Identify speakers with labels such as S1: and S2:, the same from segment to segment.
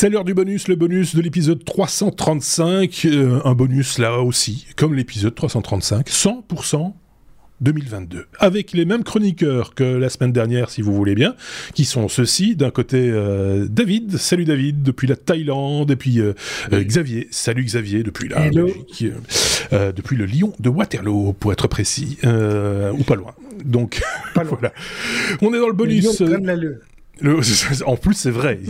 S1: C'est l'heure du bonus, le bonus de l'épisode 335. Euh, un bonus là aussi, comme l'épisode 335, 100% 2022. Avec les mêmes chroniqueurs que la semaine dernière, si vous voulez bien, qui sont ceux-ci. D'un côté, euh, David. Salut David, depuis la Thaïlande. Et puis euh, Xavier. Salut Xavier, depuis la Belgique. depuis le Lyon de Waterloo, pour être précis. ou pas loin. Donc, voilà. On est dans le bonus. en plus, c'est vrai.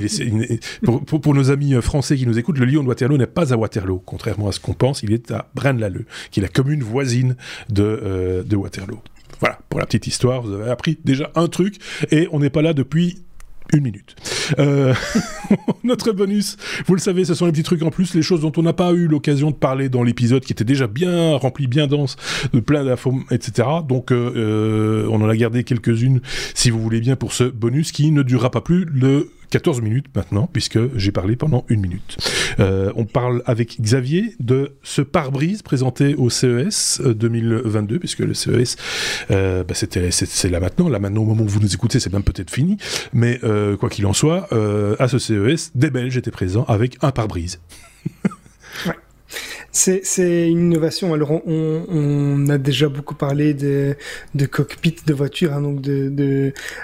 S1: pour, nos amis français qui nous écoutent, le Lyon de Waterloo n'est pas à Waterloo, contrairement à ce qu'on pense. Il est à Braine-l'Alleud, qui est la commune voisine de, de Waterloo. Voilà, pour la petite histoire, vous avez appris déjà un truc, et on n'est pas là depuis une minute. Euh, notre bonus, vous le savez, ce sont les petits trucs en plus, les choses dont on n'a pas eu l'occasion de parler dans l'épisode, qui était déjà bien rempli, bien dense, de plein d'infos, etc. Donc, euh, euh, on en a gardé quelques-unes, si vous voulez bien, pour ce bonus qui ne durera pas plus le 14 minutes maintenant, puisque j'ai parlé pendant une minute. Euh, on parle avec Xavier de ce pare-brise présenté au CES 2022, euh, puisque le CES, euh, bah, c'était, c'est, là maintenant. Là maintenant, au moment où vous nous écoutez, c'est même peut-être fini. Mais quoi qu'il en soit, à ce CES, des Belges étaient présents avec un pare-brise.
S2: C'est une innovation. Alors, on, a déjà beaucoup parlé de, cockpit de voiture, hein, donc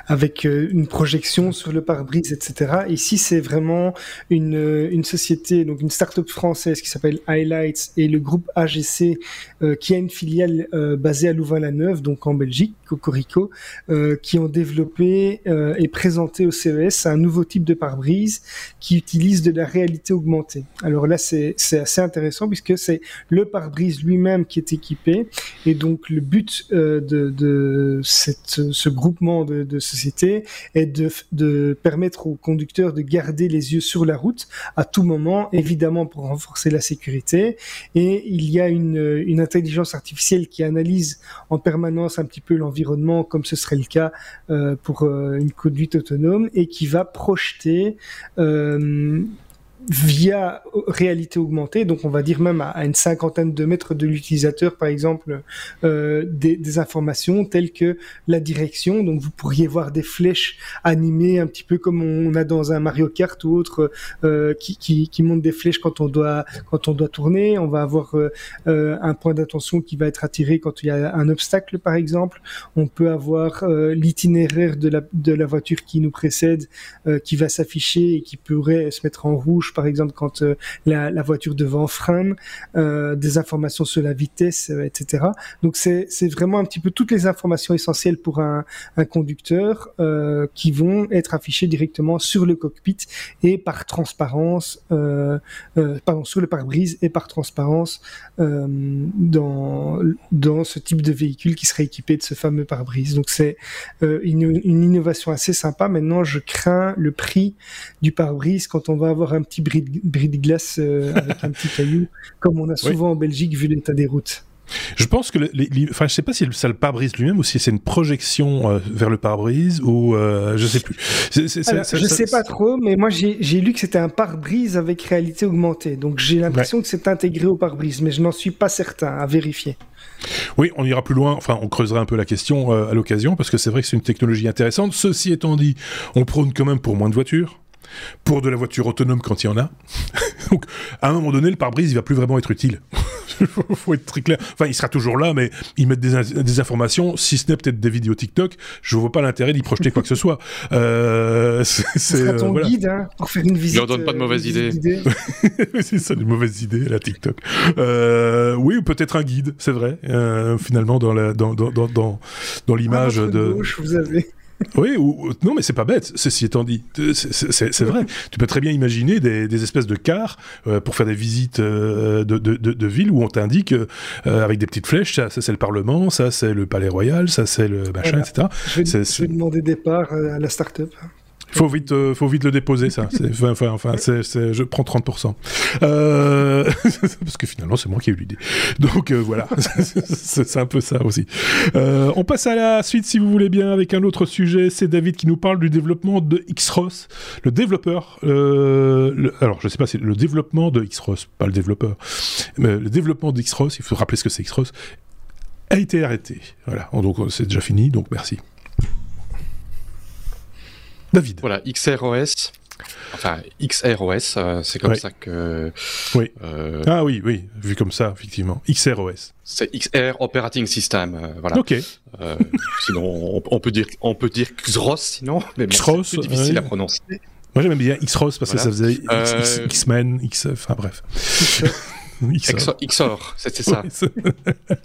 S2: avec euh, une projection sur le pare-brise, etc. Ici, c'est vraiment une, une société, donc une start-up française qui s'appelle Highlights et le groupe AGC, euh, qui a une filiale euh, basée à Louvain-la-Neuve, donc en Belgique, Cocorico, euh, qui ont développé et présenté au CES un nouveau type de pare-brise qui utilise de la réalité augmentée. Alors là, c'est assez intéressant puisque c'est le pare-brise lui-même qui est équipé. Et donc le but euh, de, cette, ce groupement de, de sociétés est de, de permettre aux conducteurs de garder les yeux sur la route à tout moment, évidemment pour renforcer la sécurité. Et il y a une, intelligence artificielle qui analyse en permanence un petit peu l'environnement, comme ce serait le cas euh, pour euh, une conduite autonome, et qui va projeter via réalité augmentée, donc on va dire même à, une cinquantaine de mètres de l'utilisateur, par exemple, euh, des, des, informations telles que la direction. Donc vous pourriez voir des flèches animées, un petit peu comme on a dans un Mario Kart ou autre, euh, qui, qui, qui montent des flèches quand on doit quand on doit tourner. On va avoir euh, euh un point d'attention qui va être attiré quand il y a un obstacle, par exemple. On peut avoir euh, l'itinéraire de la de la voiture qui nous précède, euh, qui va s'afficher et qui pourrait se mettre en rouge par exemple quand euh, la, voiture devant freine, euh, des informations sur la vitesse, euh, etc. Donc c'est vraiment un petit peu toutes les informations essentielles pour un, conducteur qui vont être affichées directement sur le cockpit et par transparence, pardon, sur le pare-brise et par transparence dans, dans ce type de véhicule qui serait équipé de ce fameux pare-brise. Donc c'est une, une innovation assez sympa. Maintenant, je crains le prix du pare-brise quand on va avoir un petit bris de, glace euh, avec un petit caillou, comme on a souvent en Belgique vu l'état des routes.
S1: Je pense que, les, enfin, je sais pas si c'est le pare-brise lui-même ou si c'est une projection euh, vers le pare-brise ou euh, je sais plus.
S2: Je ne sais pas trop, mais moi j'ai lu que c'était un pare-brise avec réalité augmentée, donc j'ai l'impression que c'est intégré au pare-brise, mais je n'en suis pas certain, à vérifier.
S1: Oui, on ira plus loin, enfin on creusera un peu la question à l'occasion, parce que c'est vrai que c'est une technologie intéressante. Ceci étant dit, on prône quand même pour moins de voitures pour de la voiture autonome quand il y en a. Donc, à un moment donné, le pare-brise, il va plus vraiment être utile. faut être très clair. Enfin, il sera toujours là, mais ils mettent des, informations, si ce n'est peut-être des vidéos TikTok, je vois pas l'intérêt d'y projeter quoi que ce soit.
S2: Euh, c'est ton euh, guide hein, pour faire une visite.
S3: Il leur donne pas de mauvaises idées.
S1: c'est ça, des mauvaises idées, la TikTok. Euh, oui, ou peut-être un guide, c'est vrai. Euh, finalement, dans la, dans, dans, dans, dans l'image ah, de.
S2: Gauche, vous avez.
S1: Oui, ou, non, mais c'est pas bête, ceci étant dit. C'est vrai. tu peux très bien imaginer des, espèces de cars euh, pour faire des visites euh, de, de, de, ville où on t'indique euh, avec des petites flèches, ça, c'est le Parlement, ça c'est le Palais Royal, ça c'est le machin, etc.
S2: Je vais, je vais demander des parts à la start-up.
S1: Faut vite, euh, faut vite le déposer, ça. Enfin, je prends 30%. Euh, parce que finalement, c'est moi qui ai eu l'idée. Donc euh, voilà, c'est un peu ça aussi. on passe à la suite, si vous voulez bien, avec un autre sujet. C'est David qui nous parle du développement de Xros. Le développeur, alors je sais pas, c'est le développement de Xros, pas le développeur, mais le développement de Xros, il faut rappeler ce que c'est Xros, a été arrêté. Voilà, donc c'est déjà fini, donc merci. David.
S3: Voilà, XROS Enfin, XROS, euh, c'est comme ça que.
S1: Oui. ah oui, oui, vu comme ça, effectivement. XROS.
S3: C'est XR Operating System, voilà.
S1: Ok.
S3: sinon, on, peut dire, on peut dire XROS, sinon, mais c'est difficile à prononcer.
S1: Moi j'aimais bien X-Rose parce que ça faisait X-Men, X, enfin bref.
S3: XOR, c'était ça.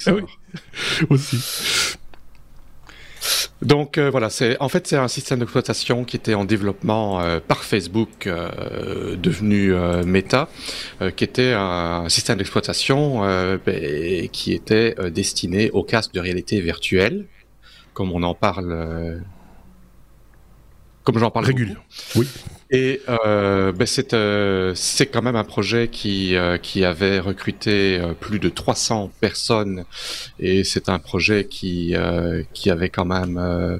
S1: oui. Aussi.
S3: Donc euh, voilà, c'est en fait c'est un système d'exploitation qui était en développement euh, par Facebook, euh, devenu Meta, qui était un système d'exploitation ben, qui était destiné aux casques de réalité virtuelle, comme on en parle comme j'en parle
S1: régulièrement. Oui.
S3: Et euh, ben c'est euh, c'est quand même un projet qui euh, qui avait recruté euh, plus de 300 personnes et c'est un projet qui qui avait quand même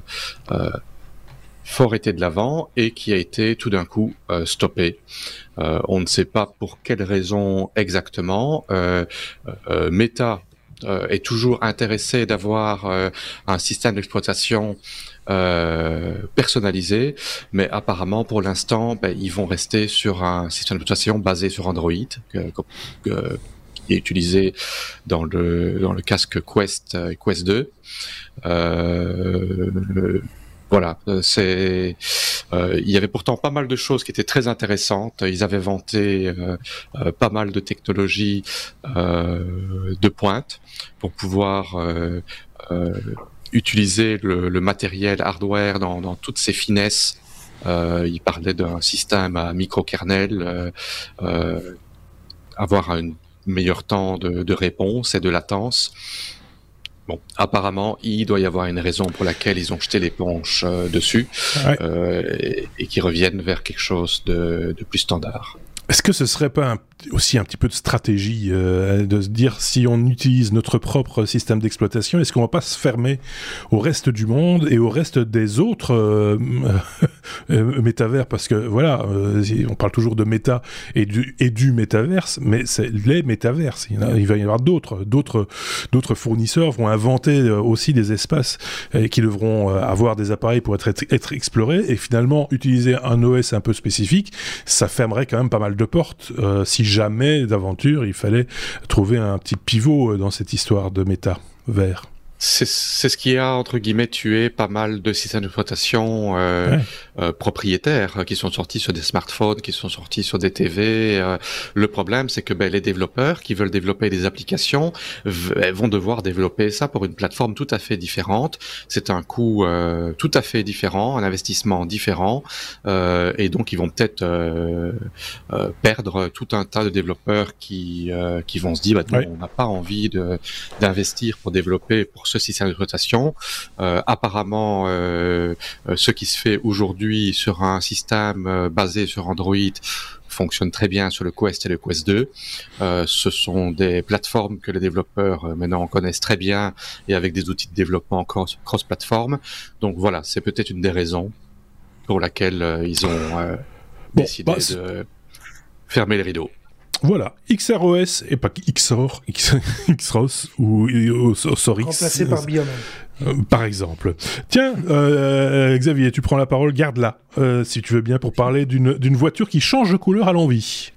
S3: fort été de l'avant et qui a été tout d'un coup stoppé. on ne sait pas pour quelle raison exactement. Meta est toujours intéressé d'avoir un système d'exploitation euh, personnalisé, mais apparemment pour l'instant, ben, ils vont rester sur un système d'exploitation basé sur Android, qui est utilisé dans le dans le casque Quest euh, Quest 2. Euh, voilà, c'est. Il y avait pourtant pas mal de choses qui étaient très intéressantes. Ils avaient vanté pas mal de technologies de pointe pour pouvoir utiliser le, le, matériel hardware dans, dans toutes ses finesses. Euh, il parlait d'un système à microkernel, euh, euh, avoir un meilleur temps de, de, réponse et de latence. Bon, apparemment, il doit y avoir une raison pour laquelle ils ont jeté l'éponge euh, dessus euh, et, et qu'ils reviennent vers quelque chose de, de plus standard.
S1: Est-ce que ce serait pas aussi un petit peu de stratégie, euh, de se dire si on utilise notre propre système d'exploitation, est-ce qu'on va pas se fermer au reste du monde et au reste des autres euh, euh métavers? Parce que voilà, on parle toujours de méta et du, et du métaverse, mais c'est les métaverses. Il, va y avoir d'autres, d'autres, d'autres fournisseurs vont inventer aussi des espaces qui devront avoir des appareils pour être, être explorés et finalement utiliser un OS un peu spécifique, ça fermerait quand même pas mal de portes si jamais d'aventure il fallait trouver un petit pivot euh, dans cette histoire de méta vert.
S3: C'est ce qui a, entre guillemets, tué pas mal de systèmes d'exploitation euh, euh, propriétaires qui sont sortis sur des smartphones, qui sont sortis sur des TV. Euh. le problème, c'est que ben, les développeurs qui veulent développer des applications vont devoir développer ça pour une plateforme tout à fait différente. C'est un coût euh, tout à fait différent, un investissement différent. Euh, et donc, ils vont peut-être perdre tout un tas de développeurs qui, qui vont se dire, bah, on n'a pas envie d'investir pour développer pour ce système d'exploitation. Euh, apparemment, euh, euh, ce qui se fait aujourd'hui sur un système basé sur Android fonctionne très bien sur le Quest et le Quest 2. ce sont des plateformes que les développeurs maintenant connaissent très bien et avec des outils de développement cross-platform. Donc voilà, c'est peut-être une des raisons pour laquelle ils ont décidé bah, de fermer les rideaux.
S1: Voilà, XROS et pas XOR, XROS ou Osorix.
S2: Remplacé par Bioman.
S1: Euh, par exemple. Tiens, euh, Xavier, tu prends la parole, garde-la, euh, si tu veux bien, pour parler d'une voiture qui change de couleur à l'envie.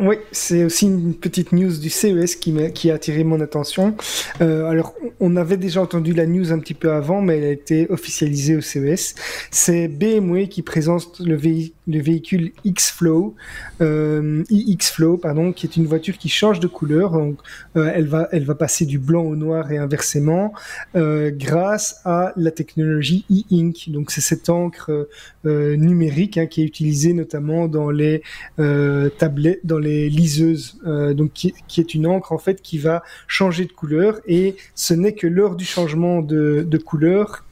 S2: Oui, c'est aussi une petite news du CES qui, a, qui a attiré mon attention. Euh, alors, on avait déjà entendu la news un petit peu avant, mais elle a été officialisée au CES. C'est BMW qui présente le, le véhicule X-Flow, euh, iX-Flow, pardon, qui est une voiture qui change de couleur. Donc, euh, elle, va, elle va passer du blanc au noir et inversement euh, grâce à la technologie e-ink. Donc, c'est cette encre euh, numérique hein, qui est utilisée notamment dans les euh, tablettes, dans les liseuses, euh, donc qui, est une encre en fait qui va changer de couleur et ce n'est que lors du changement de, couleur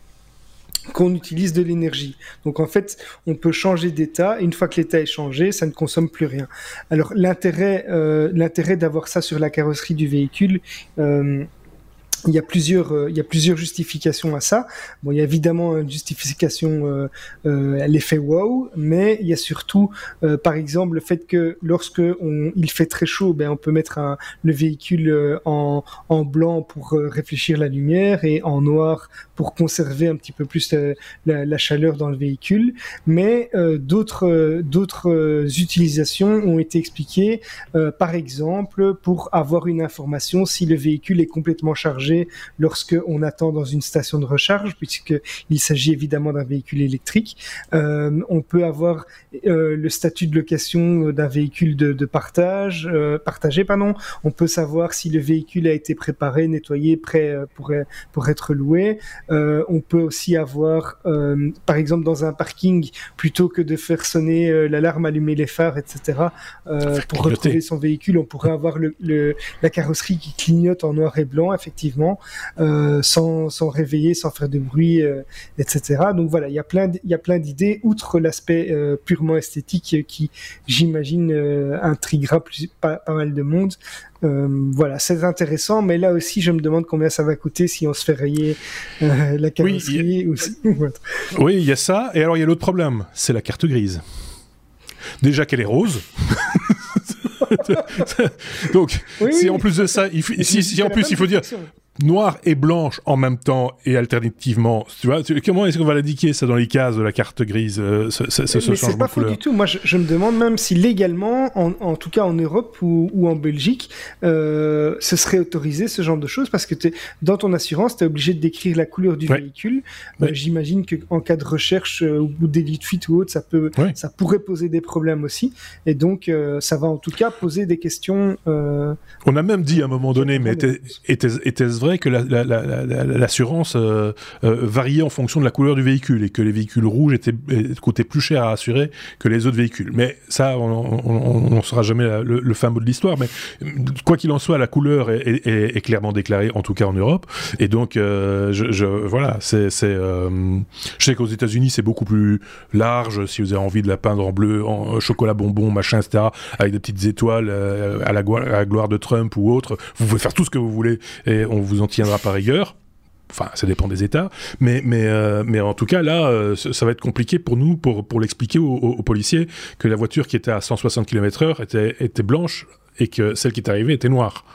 S2: qu'on utilise de l'énergie. Donc en fait, on peut changer d'état. Une fois que l'état est changé, ça ne consomme plus rien. Alors l'intérêt, euh, l'intérêt d'avoir ça sur la carrosserie du véhicule. Euh, il y a plusieurs, euh, il y a plusieurs justifications à ça. Bon, il y a évidemment une justification euh, euh, à l'effet wow, mais il y a surtout, euh, par exemple, le fait que lorsque il fait très chaud, ben on peut mettre un, le véhicule en, en blanc pour réfléchir la lumière et en noir pour conserver un petit peu plus la, la chaleur dans le véhicule. Mais d'autres, d'autres utilisations ont été expliquées, par exemple, pour avoir une information si le véhicule est complètement chargé lorsque on attend dans une station de recharge, puisqu'il s'agit évidemment d'un véhicule électrique. Euh, on peut avoir euh, le statut de location d'un véhicule de, de partage, euh, partagé, pardon. On peut savoir si le véhicule a été préparé, nettoyé, prêt pour, pour être loué. On peut aussi avoir, par exemple, dans un parking, plutôt que de faire sonner l'alarme, allumer les phares, etc., pour retrouver son véhicule, on pourrait avoir le, le, la carrosserie qui clignote en noir et blanc, effectivement euh, sans, sans réveiller, sans faire de bruit, euh, etc. Donc voilà, il y a plein, il y a plein d'idées, outre l'aspect euh, purement esthétique qui, j'imagine, intriguera plus, pas, pas, mal de monde. voilà, c'est intéressant, mais là aussi, je me demande combien ça va coûter si on se fait rayer la carrosserie.
S1: Oui, il y a ça. Et alors, il y a l'autre problème, c'est la carte grise. Déjà qu'elle est rose. Donc, oui, si oui. en plus de ça, il, si, si en plus il faut dire noire et blanche en même temps et alternativement. Tu vois, tu, comment est-ce qu'on va l'indiquer ça dans les cases de la carte grise, euh, ce, ce, ce
S2: Mais c'est pas faux du tout. Moi, je, je, me demande même si légalement, en, en tout cas en Europe ou, ou en Belgique, euh, ce serait autorisé ce genre de choses parce que dans ton assurance, tu es obligé de décrire la couleur du ouais. véhicule. Ouais. Euh, J'imagine qu'en cas de recherche euh, ou délit de fuite ou autre, ça peut, ouais. ça pourrait poser des problèmes aussi. Et donc, euh, ça va en tout cas poser des questions. Euh,
S1: On a même dit à un moment donné, mais était-ce était que l'assurance la, la, euh, euh, variait en fonction de la couleur du véhicule et que les véhicules rouges étaient, coûtaient plus cher à assurer que les autres véhicules. Mais ça, on ne saura jamais le, fin mot de l'histoire. Mais quoi qu'il en soit, la couleur est, clairement déclarée, en tout cas en Europe. Et donc, euh, je, voilà, c'est, euh, je sais qu'aux États-Unis, c'est beaucoup plus large. Si vous avez envie de la peindre en bleu, en chocolat bonbon, machin, etc., avec des petites étoiles euh, à, la, à la gloire de Trump ou autre, vous pouvez faire tout ce que vous voulez et on vous en tiendra par rigueur. Enfin, ça dépend des États, mais mais euh, mais en tout cas là, euh, ça va être compliqué pour nous pour pour l'expliquer aux, aux, policiers que la voiture qui était à 160 km/h était était blanche et que celle qui est arrivée était noire.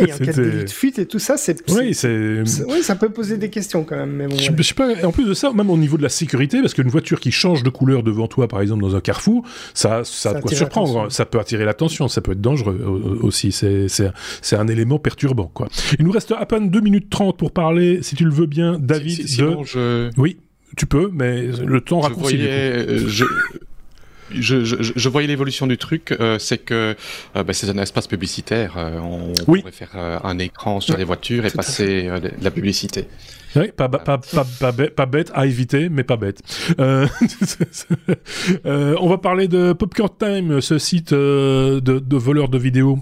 S2: Oui, en cas de fuite et tout ça, c'est.
S1: Oui, c'est.
S2: Oui, ça peut poser des questions quand même. Mais bon,
S1: je, je, sais pas. En plus de ça, même au niveau de la sécurité, parce qu'une voiture qui change de couleur devant toi, par exemple dans un carrefour, ça, ça, ça a de quoi surprendre. Ça peut attirer l'attention, ça peut être dangereux aussi. C'est, c'est, c'est un élément perturbant, quoi. Il nous reste à peine 2 minutes 30 pour parler, si tu le veux bien, David.
S3: Si, si, de... je...
S1: Oui, tu peux, mais le temps raccourci.
S3: Je, je, je, je, voyais l'évolution du truc, euh, c'est que euh, bah, c'est un espace publicitaire. Euh, on
S1: oui.
S3: pourrait faire un écran sur les voitures et passer de la publicité.
S1: Oui, pas, pas, pas, pas, bête, à éviter, mais pas bête. Euh, on va parler de Popcorn Time, ce site de, de voleurs de vidéos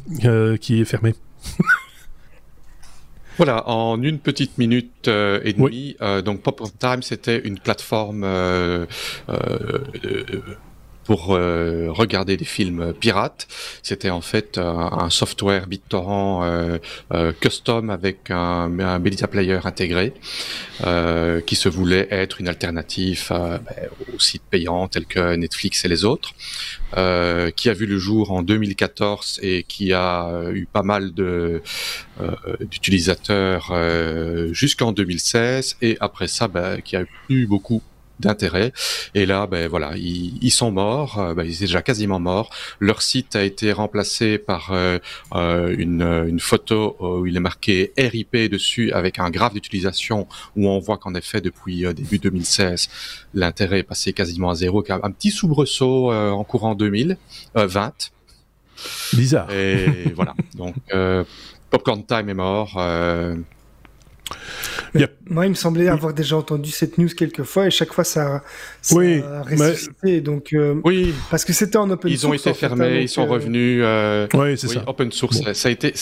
S1: qui est fermé.
S3: Voilà, en une petite minute euh, et demie, oui. euh, donc Pop Time, c'était une plateforme euh, pour euh, regarder des films pirates. C'était en fait euh, un software BitTorrent euh, custom avec un, un media player intégré qui se voulait être une alternative ben, aux sites payants tels que Netflix et les autres, qui a vu le jour en 2014 et qui a eu pas mal de d'utilisateurs jusqu'en 2016 et après ça ben, qui a eu beaucoup d'intérêt. Et là, ben voilà, ils, ils sont morts. Euh, ben, ils sont déjà quasiment morts. Leur site a été remplacé par euh, euh, une, une, photo où il est marqué RIP dessus avec un graphe d'utilisation où on voit qu'en effet depuis début 2016 l'intérêt est passé quasiment à zéro. Un petit soubresaut euh, en courant 2020.
S1: Bizarre.
S3: Et voilà. Donc Popcorn Time est mort.
S2: Yep. Moi, il me semblait avoir déjà entendu cette news quelques fois et chaque fois ça, ça
S1: oui,
S2: a ressuscité. Mais... Donc, euh,
S3: oui,
S2: parce que c'était en open
S3: ils
S2: source.
S3: Ils ont été fermés, fait, ils sont euh... revenus. Euh,
S1: oui, c'est
S3: oui,
S1: ça.
S3: Open source, bon. ça a été,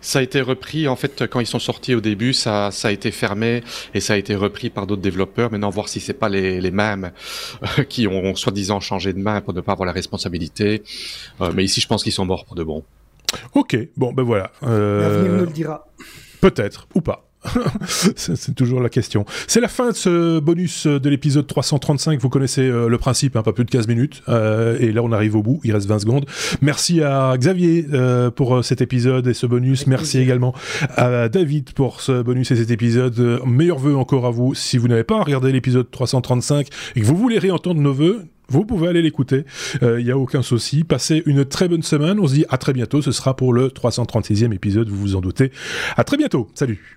S3: ça a été repris. En fait, quand ils sont sortis au début, ça, ça a été fermé et ça a été repris par d'autres développeurs. Maintenant, voir si c'est pas les, les mêmes euh, qui ont soi-disant changé de main pour ne pas avoir la responsabilité. Euh, mais ici, je pense qu'ils sont morts pour de bon.
S1: Ok, bon, ben voilà.
S2: L'avenir nous le dira.
S1: Peut-être, ou pas. c'est toujours la question. C'est la fin de ce bonus de l'épisode 335. Vous connaissez euh, le principe, hein, pas plus de 15 minutes. Euh, et là, on arrive au bout. Il reste 20 secondes. Merci à Xavier euh, pour cet épisode et ce bonus. Merci également à David pour ce bonus et cet épisode. Meilleurs vœux encore à vous. Si vous n'avez pas regardé l'épisode 335 et que vous voulez réentendre nos vœux, vous pouvez aller l'écouter, il n'y a aucun souci. Passez une très bonne semaine, on se dit à très bientôt, ce sera pour le 336e épisode, vous vous en doutez. À très bientôt, salut